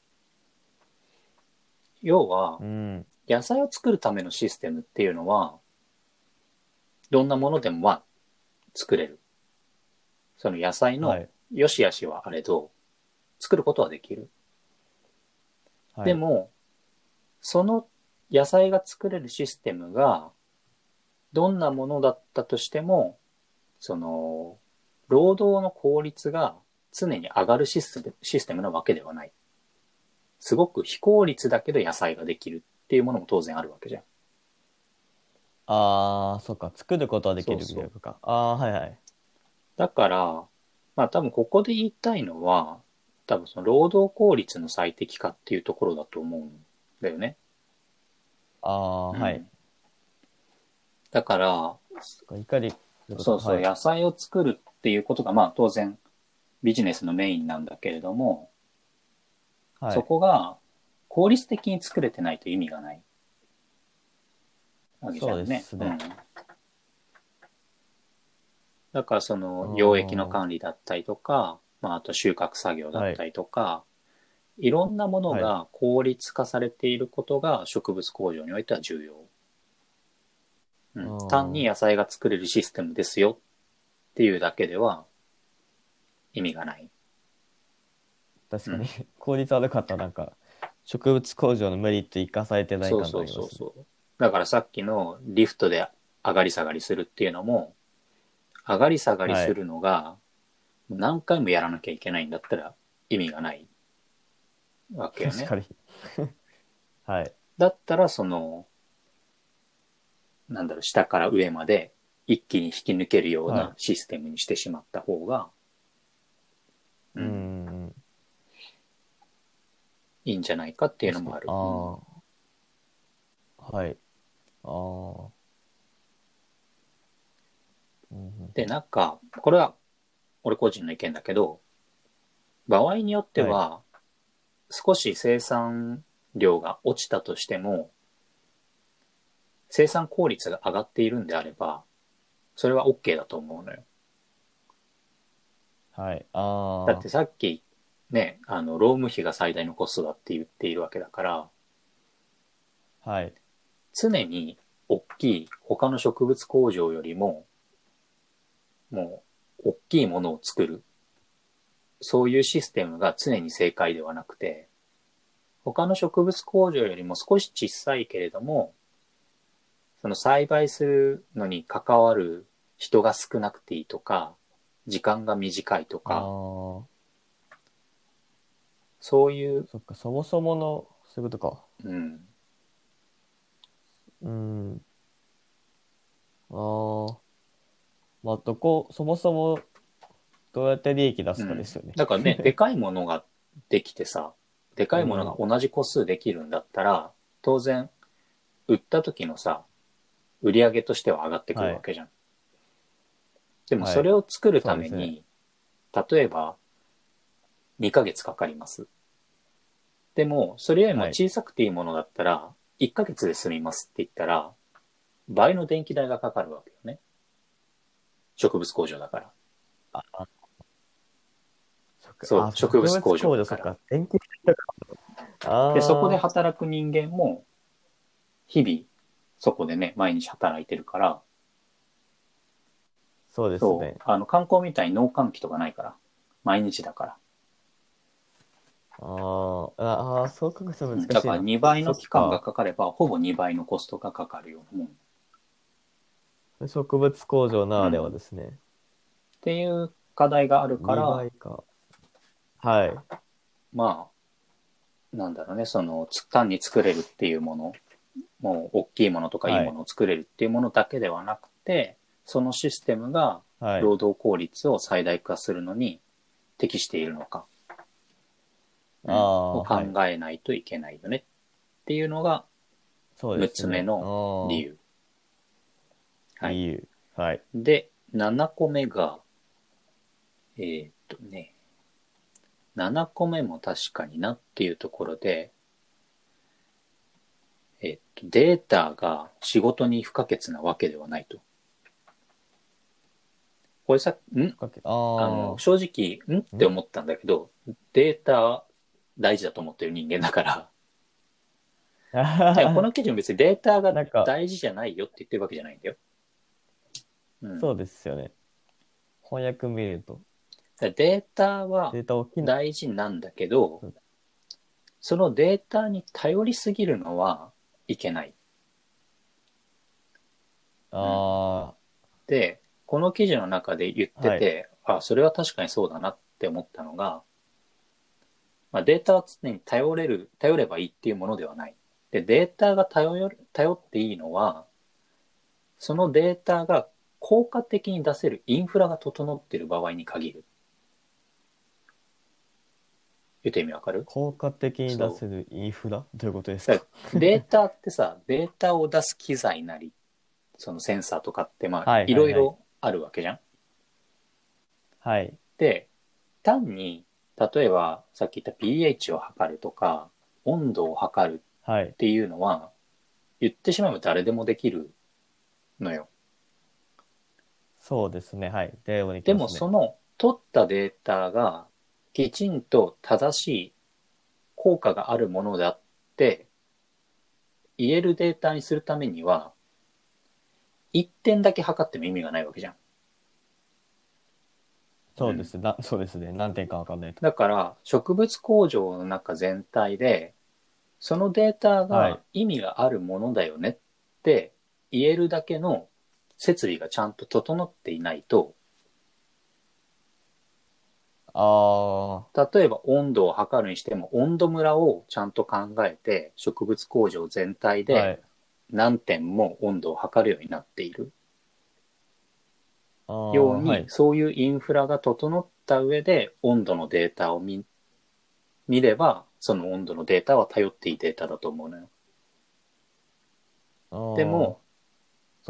要はう、ん。野菜を作るためのシステムっていうのは、どんなものでもまあ作れる。その野菜のはい。良し悪しはあれど、作ることはできる。はい、で、も、その野菜が作れるシステムが、どんなものだったとしても、その、労働の効率が常に上がるシステムシステムなわけではない。すごく非効率だけど野菜ができるっていうものも当然あるわけじゃん。ああ、そっか。作ることはできるそうそう魅力か。ああ、はいはい。だから、まあ多分ここで言いたいのは、多分その労働効率の最適化っていうところだと思うんだよね。ああ、うんはい。だから、そっか怒り。そうそう、はい、野菜を作るっていうことが、まあ当然ビジネスのメインなんだけれども、はいそこが効率的に作れてないと意味がない。わけじゃんね。そうですね。ん。だからそのうん溶液の管理だったりとか、まああと収穫作業だったりとか、い、ろんなものが効率化されていることが植物工場においては重要。うん。うん単に野菜が作れるシステムですよっていうだけでは意味がない。確かに、効率悪かったらなんか、植物工場のメリット生かされてないそうそ感があります、ね。うそうそう。だからさっきのリフトで上がり下がりするっていうのも、上がり下がりするのが何回もやらなきゃいけないんだったら意味がないわけよね確。かに。はい。だったらその、なんだろう、下から上まで一気に引き抜けるようはなシステムにしてしまった方が、ううんん。いいんじゃないかっていうのもある。ああ。はい。ああ。で、なんか、これは俺個人の意見だけど、場合によっては、少し生産量が落ちたとしても、生産効率が上がっているんであれば、それは OK だと思うのよ。はい。ああ。だってさっきね、あの、労務費が最大のコストだって言っているわけだから、はい。常に大きい他の植物工場よりも、もう大きいものを作る。そういうシステムが常に正解ではなくて、他の植物工場よりも少し小さいけれども、その栽培するのに関わる人が少なくていいとか、時間が短いとあか、あ。そういう、そっか、そもそもの、そういうことか。うん、うん。ああ。まあ、どこ、そもそも、どうやって利益出すかですよね。だからね、でかいものができてさ、でかいものが同じ個数できるんだったら、当然、売った時のさ、売り上げとしては上がってくるわけじゃん。でもはいそれを作るためそうでに、例えば、2ヶ月かかります。でも、それよりも小さくていいものだったら、1ヶ月で済みますって言ったら、倍の電気代がかかるわけよね。植物工場だから。ああそうあ植物工場だそからっか。延期したか。で、そこで働く人間も、日々、そこでね、毎日働いてるから、そうですね。あの、観光みたいに農閑期とかないから、毎日だから。あーあー、そう考えたら難しいな。だから2倍の期間がかかれば、ほぼ2倍のコストがかかるようなもん。っ植物工場ならではですね。ていう課題があるから、2倍か。はい。まあ、なんだろうね、その、つ単に作れるっていうもの、もう大きいものとかいいものを作れるっていうものだけではなくて、そのシステムがはい。労働効率を最大化するのに適しているのか、うんあーを考えないといけないよねっていうのがそうですね。6つ目の理由。はい。理由。はい。で、7個目が、えーっとね、7個目も確かになっていうところで、えーっと、データが仕事に不可欠なわけではないと。これさ、ん？ああのー、正直、ん？って思ったんだけど、データ大事だと思ってる人間だから、この記事も別にデータがなんか大事じゃないよって言ってるわけじゃないんだよ。うん、そうですよね。翻訳見ると。データは大事なんだけどうん、そのデータに頼りすぎるのはいけない。あで、この記事の中で言ってて、あ、それは確かにそうだなって思ったのが、まあ、データは常に頼れる、頼ればいいっていうものではない。で、データが頼る頼っていいのは、そのデータが効果的に出せるインフラが整っている場合に限る。言って意味わかる？あ、効果的に出せるインフラ？どういうことですだかデータってさ、データを出す機材なり、そのセンサーとかって、まあ、いろいろあるわけじゃん。はい。で、単に、例えば、さっき言った pH を測るとか、温度を測るはいっ。ていうのは、言ってしまえば誰でもできるのよ。そうですね。はい。でもできでも、ますねその、取ったデータが、きちんと正しい効果があるものだって、言えるデータにするためには、一点だけ測っても意味がないわけじゃん。そうです。なそうですね。何点かわかんないと。だから、植物工場の中全体で、そのデータはいが意味があるものだよねって言えるだけの設備がちゃんと整っていないと、あ例えば温度を測るにしても温度ムラをちゃんと考えて植物工場全体あ。はでい。何点も温度を測るようになっているように、はい。そういうインフラが整った上で温度のデータを見見ればその温度のデータは頼っていいデータだと思うのよ。でも、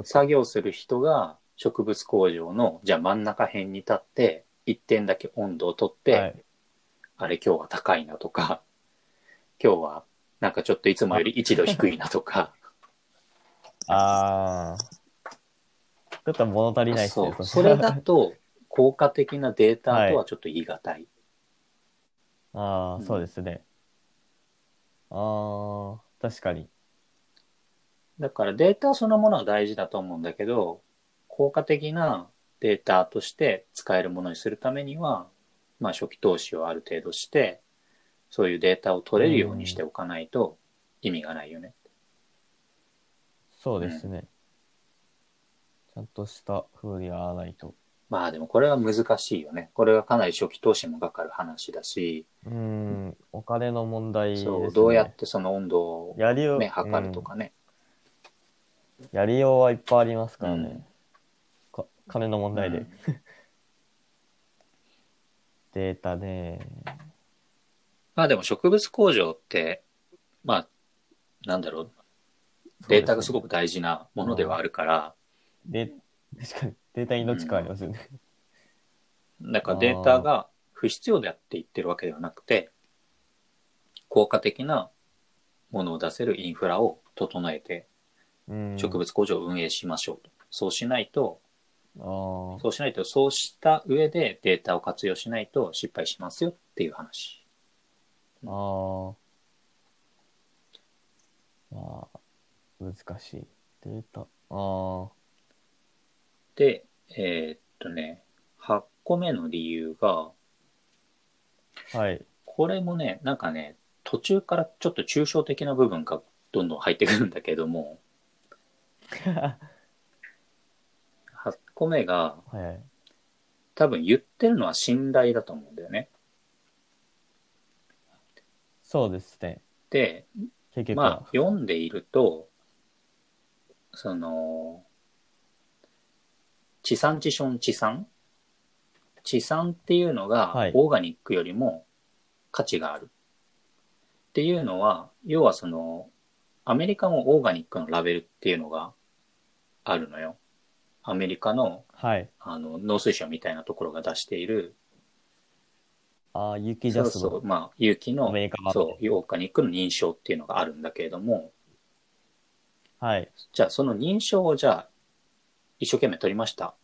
作業する人が植物工場のじゃあ真ん中辺に立って一点だけ温度を取って、はい。あれ今日は高いなとか 今日はなんかちょっといつもより1度低いなとか ああ。ちょっと物足りないっすねそう。それだと 効果的なデータとはちょっと言い難い。ああ、うんそうですね。ああ、確かに。だからデータそのものは大事だと思うんだけど効果的なデータとして使えるものにするためには、まあ初期投資をある程度してそういうデータを取れるようにしておかないと意味がないよね。そうですね。ちゃんとした風にやらないと。まあでもこれは難しいよね。これはかなり初期投資もかかる話だし、うーん、お金の問題ですね。そう、どうやってその温度をやりよう、ね、測るとかね。うんやりようはいっぱいありますからね。うんか金の問題で。うん データね。まあでも植物工場って、まあ、なんだろう、データがすごく大事なものではあるから、で、確かに、データに命変わりますよね。だからデータが不必要であって言ってるわけではなくて、効果的なものを出せるインフラを整えてうん。植物工場を運営しましょうと。そうしないと、あそうしないと、そうした上でデータを活用しないと失敗しますよっていう話。あ。ああ。まあ、難しい。データ。あで、えーっとね、8個目の理由が、あ。はい。これもね、なんかね、途中からちょっと抽象的な部分がどんどん入ってくるんだけども、8個目が、はい。多分言ってるのは信頼だと思うんだよね。そうですね。で、まあは。、読んでいると、その、地産地消地産？地産っていうのがはい、オーガニックよりも価値がある。っていうのは、要はその、アメリカもオーガニックのラベルっていうのがあるのよ。アメリカの、はい。あの、農水省みたいなところが出している、ああ、雪ジャスそうそう、のまあ、有機のアメリカ版そう、オーガニックの認証っていうのがあるんだけれども、はい。じゃあその認証をじゃあ一生懸命取りました。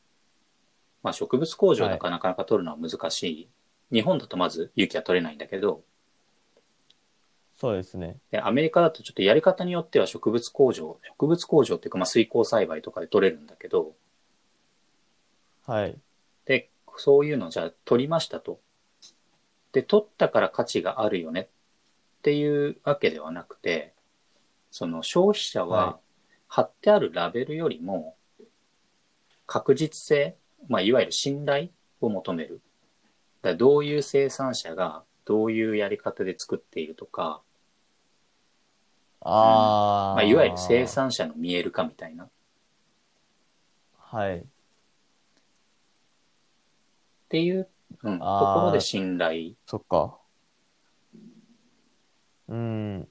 まあ植物工場だからなかなか取るのは難しい。日本だとまず有機は取れないんだけど、そうですね。でアメリカだとちょっとやり方によっては植物工場、植物工場っていうかまあ水耕栽培とかで取れるんだけど、はい。で、そういうのをじゃあ取りましたと。で、取ったから価値があるよねっていうわけではなくて、その消費者はは貼ってあるラベルよりも確実性、まあ、いわゆる信頼を求める。だどういう生産者がどういうやり方で作っているとか、ああ、まあ、いわゆる生。産者の見える化みたいな。っはい。ていう、うん、ところで信頼。そっか。うん。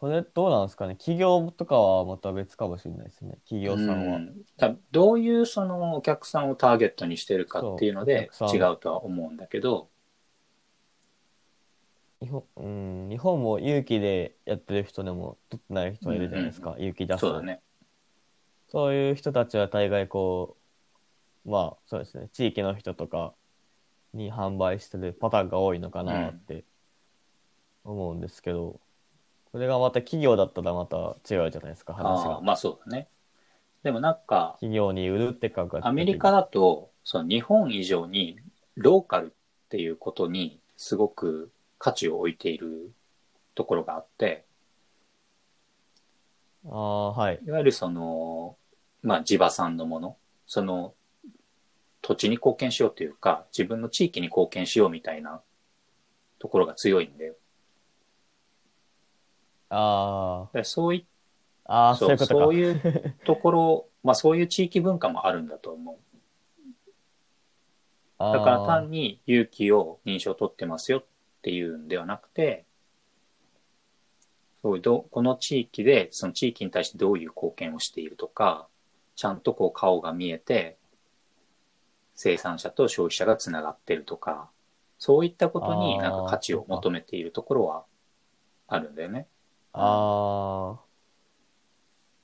これどうなんですかね？企業とかはまた別かもしれないですね。企業さんは。うん。だどういうそのお客さんをターゲットにしてるかっていうのでそう。お客さん。違うとは思うんだけど、日本、うん、日本も勇気でやってる人でも取ってない人いるじゃないですか。勇気出すそうだね。そういう人たちは大概こう、まあそうですね、地域の人とかに販売してるパターンが多いのかなって思うんですけど、これがまた企業だったらまた違うじゃないですか、話が。まあそうだね。でもなんか、企業に売るって感覚アメリカだと、その日本以上にローカルっていうことにすごく価値を置いているところがあって、ああ、はい。いわゆるその、まあ地場産のもの、その土地に貢献しようというか、自分の地域に貢献しようみたいなところが強いんだよ。あでそういあ、ああ、そそういううことか。そういうところ、まあそういう地域文化もあるんだと思う。だから単に勇気を認証取ってますよっていうんではなくて、そういうどこの地域でその地域に対してどういう貢献をしているとか、ちゃんとこう顔が見えて、生産者と消費者がつながってるとか、そういったことになんか価値を求めているところはあるんだよね。ああ。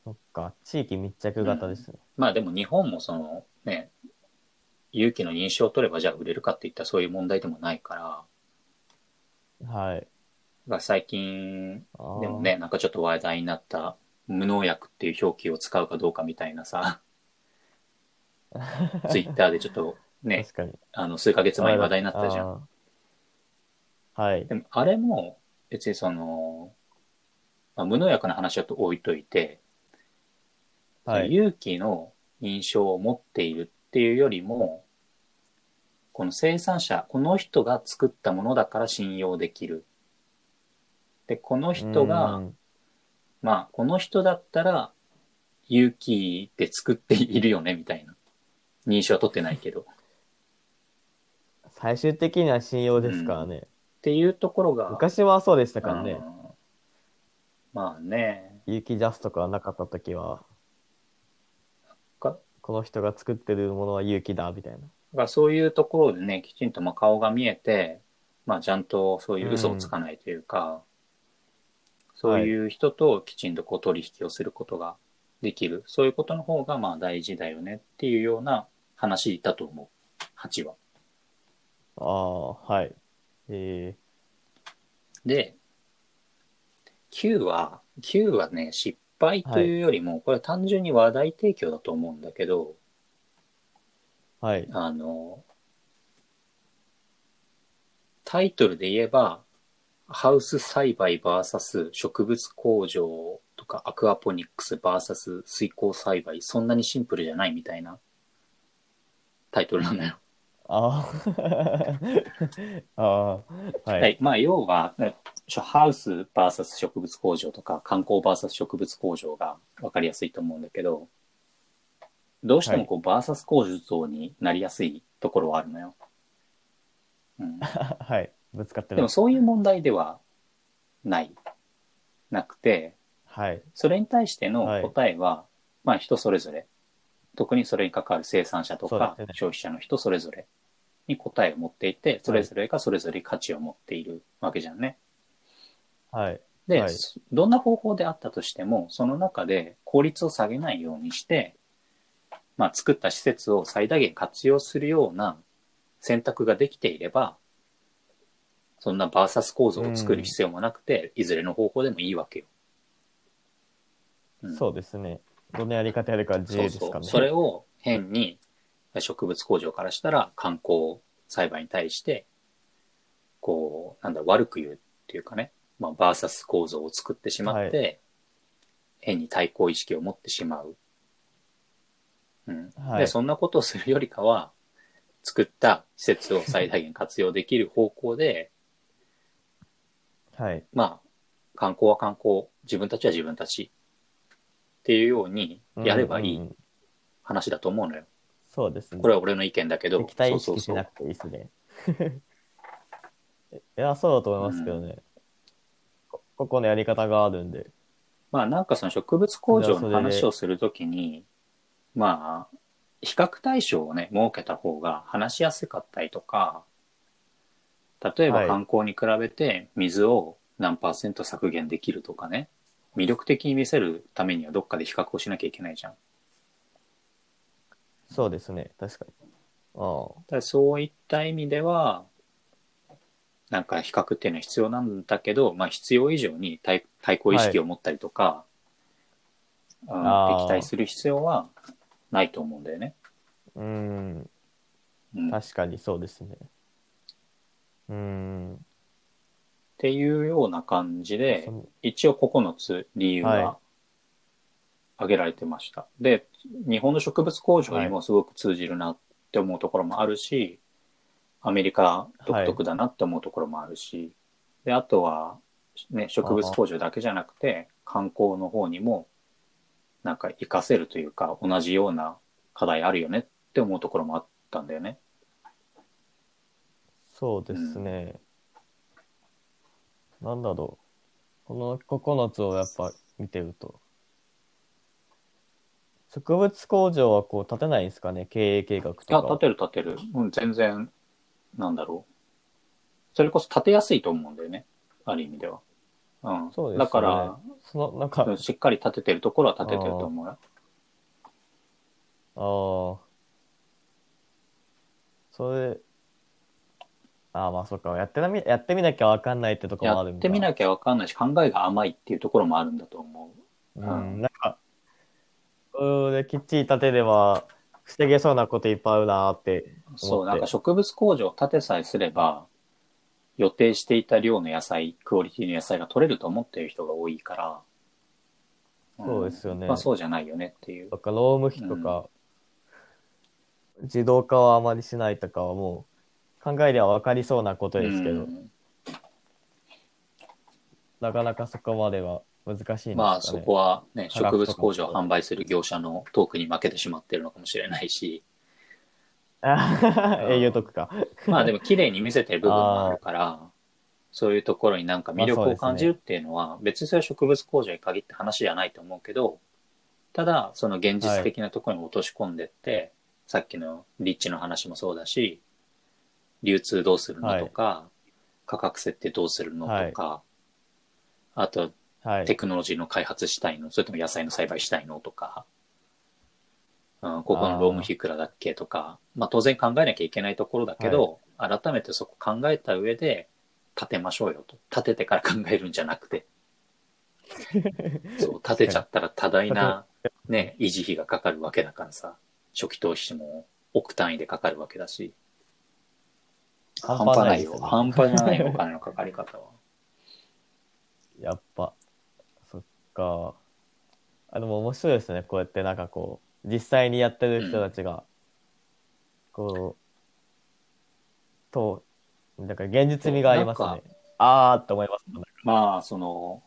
そっか、地域密着型ですね。まあでも日本もそのね、勇気の認証を取ればじゃあ売れるかっていったらそういう問題でもないから、はい。だから最近あーでもね、なんかちょっと話題になった無農薬っていう表記を使うかどうかみたいなさ、ツイッターでちょっとね、確かに。あの数ヶ月前に話題になったじゃん。ん。はい。でもあれも別にその、まあ、無農薬の話はと置いといて、はい。勇気の認証を持っているっていうよりも、この生産者、この人が作ったものだから信用できる。で、この人が、うんまあ、この人だったら、勇気で作っているよね、みたいな。認証は取ってないけど。っ最終的には信用ですからね。ていうところが、昔はそうでしたからね。うんまあね、有機ジャスとかなかった時は、か？この人が作ってるものは有機だ、みたいな。だからそういうところでね、きちんとまあ顔が見えて、まあちゃんとそういう嘘をつかないというか、そういう人ときちんとこう取引をすることができる。そういうことの方がまあ大事だよねっていうような話だと思う。8は。ああ、はい。えで、9は、9はね、失敗というよりも、これは単純に話題提供だと思うんだけど、ー、はい。あの、タイトルで言えば、ハウス栽培 VS 植物工場とかアクアポニックス VS 水耕栽培、そんなにシンプルじゃないみたいなタイトルなんだよ。あ あ、ああ、はい。はい。まあ、要は、ねハウス VS 植物工場とか、観光 VS 植物工場が分かりやすいと思うんだけど、どうしてもこう、VS 工場になりやすいところはあるのよ。うん。はい。ぶつかってるでも。そういう問題ではない。なくて、はい。それに対しての答えは、まあ人それぞれ。特にそれに関わる生産者とか消費者の人それぞれに答えを持っていて、それぞれがそれぞれ価値を持っているわけじゃんね。はい。で、はいそどんな方法であったとしても、その中で効率を下げないようにして、まあ作った施設を最大限活用するような選択ができていれば、そんなバーサス構造を作る必要もなくて、いずれの方法でもいいわけよ。うんそうですね。どのやり方やるか自由ですかね。そうそう。それを変に植物工場からしたら観光栽培に対して、こう、なんだ、悪く言うっていうかね、まあ、バーサス構造を作ってしまって、変に対抗意識を持ってしまう。うん。はいで、そんなことをするよりかは、作った施設を最大限活用できる方向で、はい。まあ、観光は観光、自分たちは自分たちっていうようにやればいいうんうんうん話だと思うのよ。そうですね。これは俺の意見だけど、敵対意そうそうしなくていいですね。いや、そうだと思いますけどね。こ個々のやり方があるんで。まあなんかその植物工場の話をするときに、まあ、比較対象をね、設けた方が話しやすかったりとか、例えばはい観光に比べて水を何パーセント削減できるとかね、魅力的に見せるためにはどっかで比較をしなきゃいけないじゃん。そうですね。確かに。ああ。そういった意味では、なんか比較っていうのは必要なんだけど、まあ必要以上に対対抗意識を持ったりとか、うんあー敵対する必要はないと思うんだよね。うーん。うん、っ確かにそうですね。うーん。ていうような感じで一応9つ理由はいが挙げられてました。で、日本の植物工場にもすごく通じるなって思うところもあるし、アメリカ独特だなって思うところもあるし、で、あとは、ね、植物工場だけじゃなくて、観光の方にも、なんか活かせるというか、同じような課題あるよねって思うところもあったんだよね。そうですね。なんだろう。この9つをやっぱ見てると。植物工場はこう立てないんですかね？経営計画といや、か。立てる立てる。うん、全然、なんだろう。それこそ立てやすいと思うんだよね。ある意味では。うん。そうですねだから、その、なんか、うんしっかり立ててるところは立ててると思うよ。ああ。それ、ああ、まあそっか。やってなみ、やってみなきゃわかんないってとこもある。やってみなきゃわかんないし、考えが甘いっていうところもあるんだと思う。うん、なんか、それできっちり立てれば、防げそうなこといっぱいあるなーって。そう、なんか植物工場を建てさえすれば、予定していた量の野菜、クオリティの野菜が取れると思っている人が多いから、んそうですよねまあそうじゃないよねっていうと。か、労務費とか、自動化はあまりしないとかはもう、考えりゃ分かりそうなことですけど、うんなかなかそこまでは難しいね。まあそこはね、植物工場を販売する業者のトークに負けてしまってるのかもしれないし、あ営業特か。まあでも綺麗に見せてる部分もあるから、そういうところになんか魅力を感じるっていうのは、別にそれは植物工場に限って話じゃないと思うけど、ただ、その現実的なところに落とし込んでって、さっきの立地の話もそうだし、流通どうするのとか、価格設定どうするのとか、あと、はいテ。クノロジーの開発したいの？それとも野菜の栽培したいのとか、うん、ここの労務費いくらだっけとか、まあ当然考えなきゃいけないところだけど、改めてそこ考えた上で立てましょうよと。立ててから考えるんじゃなくて。そう、立てちゃったら多大なね、維持費がかかるわけだからさ、初期投資も億単位でかかるわけだし。半端ないよ。半端じゃないよ、お金のかかり方は。やっぱ、か。あ、でも面白いですね。こうやってなんかこう、実際にやってる人たちが、こう、と、だから現実味がありますなんね。あーって思います。まあ、その、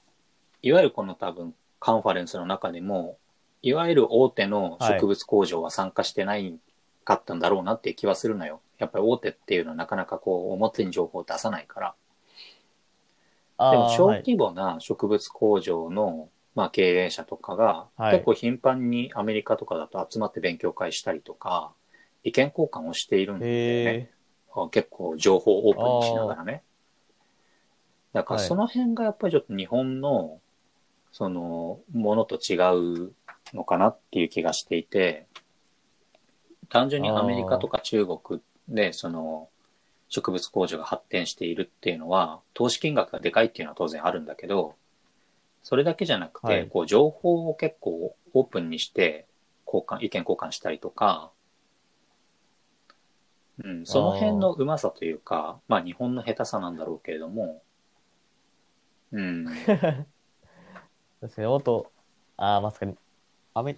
いわゆるこの多分カンファレンスの中でも、いわゆる大手の植物工場は参加してないかったんだろうなっていう気はするのよ。やっぱり大手っていうのはなかなかこう表に情報を出さないから。でも小はい規模な植物工場の、まあ、経営者とかが、はい。結構頻繁にアメリカとかだと集まって勉強会したりとか、意見交換をしているんだよね。へあ結構情報をオープンにしながらね。だからはい。その辺がやっぱりちょっと日本の、その、ものと違うのかなっていう気がしていて、単純にアメリカとか中国で、その、植物工場が発展しているっていうのは、投資金額がでかいっていうのは当然あるんだけど、それだけじゃなくて、はいこう、情報を結構オープンにして、交換、意見交換したりとか、うん、その辺のうまさというか、まあ日本の下手さなんだろうけれども、うん、確かにもっと、あー、まさか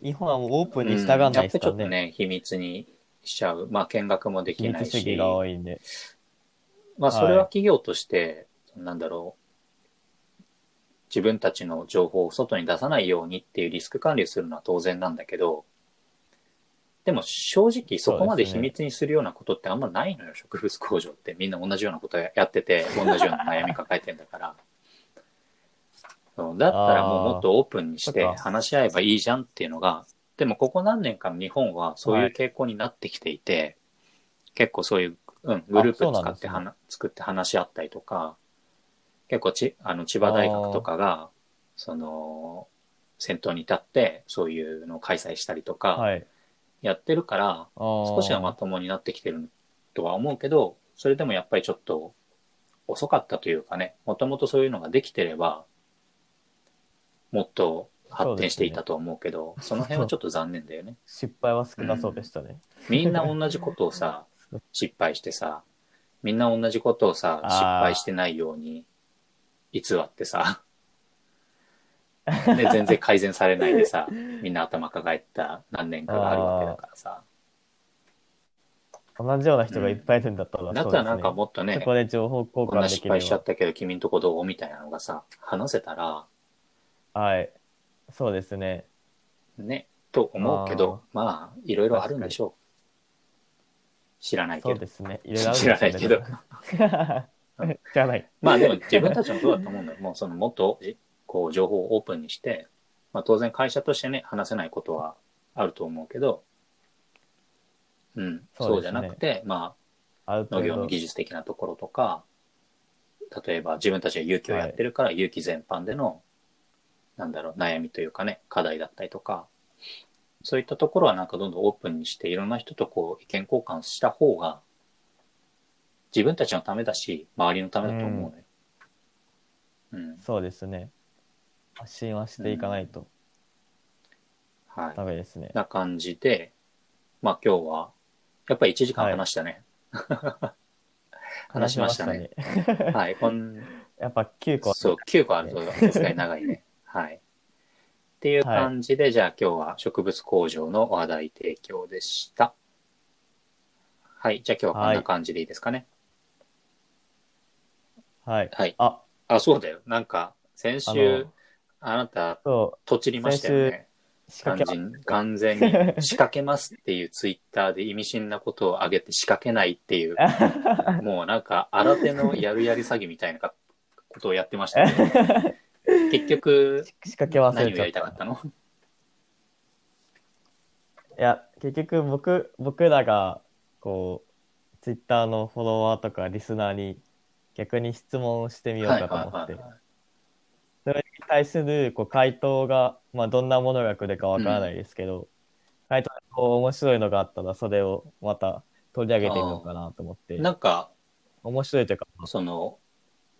日本はもうオープンに従わないやっぱりちですからね。ょっとね、秘密にしちゃう。まあ見学もで秘きないし、密主義が多いんで。まあそれは企業として、なんだろう、自分たちの情報を外に出さないようにっていうリスク管理をするのは当然なんだけど、でも正直そこまで秘密にするようなことってあんまないのよ、植物工場って。みんな同じようなことやってて、同じような悩み抱えてんだから。そうだったらもうもっとオープンにして話し合えばいいじゃんっていうのが、でもここ何年かの日本はそういう傾向になってきていて、結構そういう、うん、グループ使ってはな、作って話し合ったりとか、結構ち、あの、千葉大学とかが、その、先頭に立って、そういうのを開催したりとか、はい。やってるから、少少しはまともになってきてるとは思うけど、それでもやっぱりちょっと遅かったというかね、もともとそういうのができてれば、もっと発展していたと思うけど、その辺はちょっと残念だよね。失敗は少なそうでしたね。みんな同じことをさ、失敗してさ、みんな同じことをさ、失敗してないように偽ってさ、で、全然改善されないでさ、みんな頭抱えた何年かがあるわけだからさ。同じような人がいっぱいいるんだったら、だったらなんかもっとねそ、こで情報交こんな失敗しちゃよったけど君んとこどうみたいなのがさ、話せたら、はい。そうですね。ね、と思うけど、まあ、いろいろあるんでしょう。知らないけどそうで。すね。いろいろあるん知らないけど。ですね。知らない。まあでも自分たちもそうだと思うんだよ。もうそのもっとじこう情報をオープンにして、まあ当然会社としてね、話せないことはあると思うけど、うん、そううじゃなくて、まあ農業の技術的なところとか、例えば自分たちが有機をやってるから有機全般での、なんだろう、悩みというかね、課題だったりとか、そういったところはなんかどんどんオープンにして、いろんな人とこう意見交換した方が、自分たちのためだし、周りのためだと思うのよ。うん。そうですね。発信はしていかないとはい。ダメですね。な感じで、まあ今日は、やっぱり1時間話したね。話しましたね。話しましたねはい。こん やっぱ9個。そう、9個あるとさすがに長いね。はい。っていう感じで、じゃあ今日は植物工場の話題提供でした。はい。じゃあ今日はこんな感じでいいですかね。はい。はい。あ、あ、そうだよ。なんか、先週、あなた、そとちりましたよね。完け全完全に 仕掛けますっていうツイッターで意味深なことを挙げて仕掛けないっていう、もうなんか新手のやるやり詐欺みたいなことをやってましたけど、結局仕掛け忘何をや。りたかったの？いや、結局僕、僕らが、こう、ツイッターのフォロワーとかリスナーに逆に質問をしてみようかと思って。それ対するこう回答が、まあ、どんなものが来るかわからないですけど、回答でこう面白いのがあったら、それをまた取り上げてみようかなと思って、なんか、面白いというか、その、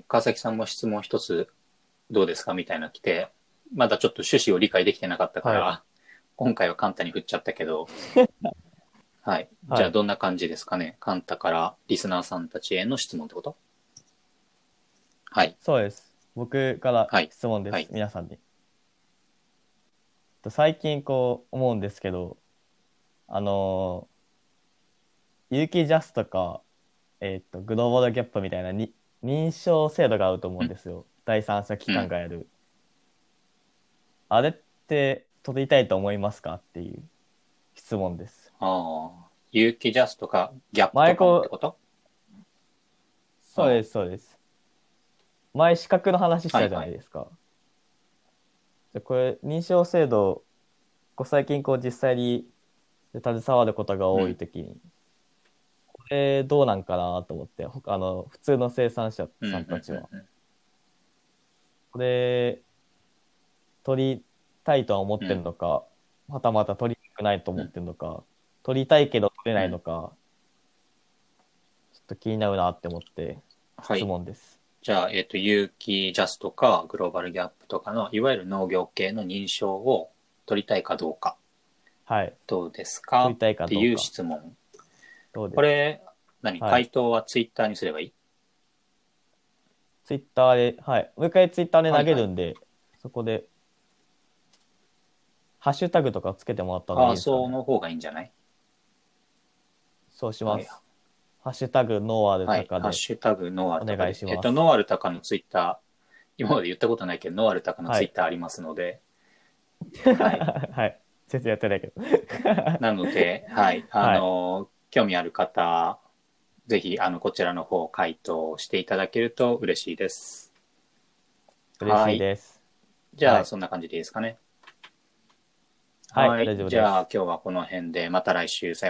川崎さんも質問一つどうですかみたいなの来て、まだちょっと趣旨を理解できてなかったから、は今回はカンタに振っちゃったけど、はい。はい。じゃあどんな感じですかね。カンタからリスナーさんたちへの質問ってこと？はい。そうです。僕からはい質問です、はい皆さんに。と最近こう思うんですけど、あのー、有機ジャスとか、えっ、と、グローバルギャップみたいなに認証制度があると思うんですよ。第三者機関がやる。あれって取りたいと思いますかっていう質問です。ああ、有機ジャスとかギャップとかもってこと？そうです、そうです。前資格の話したじゃないですか。でこれ、認証制度、こう最近こう実際に携わることが多いときに、これどうなんかなと思って、ほあの、普通の生産者うんさんたちは。うんうんうんこれ、取りたいとは思ってるのか、またまた取りたくないと思ってるのか、取りたいけど取れないのか、ちょっと気になるなって思って、質はい。問です。じゃあ、えっ、と、有機ジャスとかグローバルギャップとかの、いわゆる農業系の認証を取りたいかどうか、はい。どうですか？取りたいかどうか。っていう質問。どうです？これ、何？はい。回答はツイッターにすればいい、ツイッターで、はい。もう一回ツイッターで投げるんで、そこで、ハッシュタグとかつけてもらったらいいああ、ですか、ね、そうの方がいいんじゃない？そうします。はいハッシュタグノーアルはい。とかで、ハッシュタグノーアルタカでお願いしますえっと、ノーアルタカのツイッター、今まで言ったことないけど、ノーアルタカのツイッターありますので、はい。はい。全然やってないけど。なので、はい。あの、興味ある方、ぜひ、あの、こちらの方、回答していただけると嬉しいです。嬉しいです。じゃあ、はいそんな感じでいいですかね。はい、大丈夫です。じゃあ、今日はこの辺で、また来週、さよ